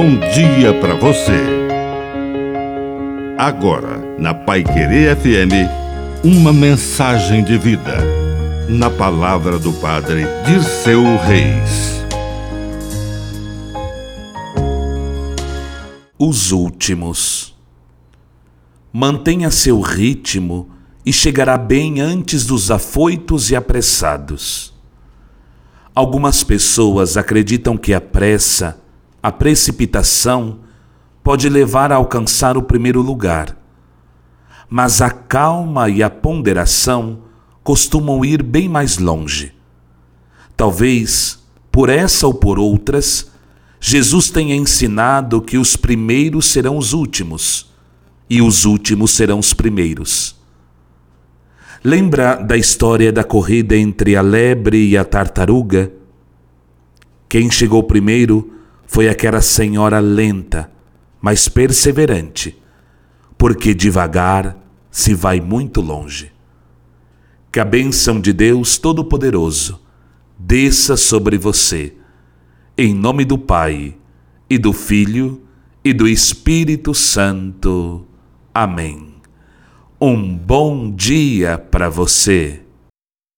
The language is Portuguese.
bom dia para você. Agora, na Pai Querer FM, uma mensagem de vida. Na palavra do Padre de seu Reis. Os últimos. Mantenha seu ritmo e chegará bem antes dos afoitos e apressados. Algumas pessoas acreditam que a pressa, a precipitação, pode levar a alcançar o primeiro lugar. Mas a calma e a ponderação costumam ir bem mais longe. Talvez, por essa ou por outras, Jesus tenha ensinado que os primeiros serão os últimos e os últimos serão os primeiros. Lembra da história da corrida entre a lebre e a tartaruga? Quem chegou primeiro foi aquela senhora lenta, mas perseverante, porque devagar se vai muito longe. Que a bênção de Deus Todo-Poderoso desça sobre você, em nome do Pai, e do Filho, e do Espírito Santo. Amém. Um bom dia para você.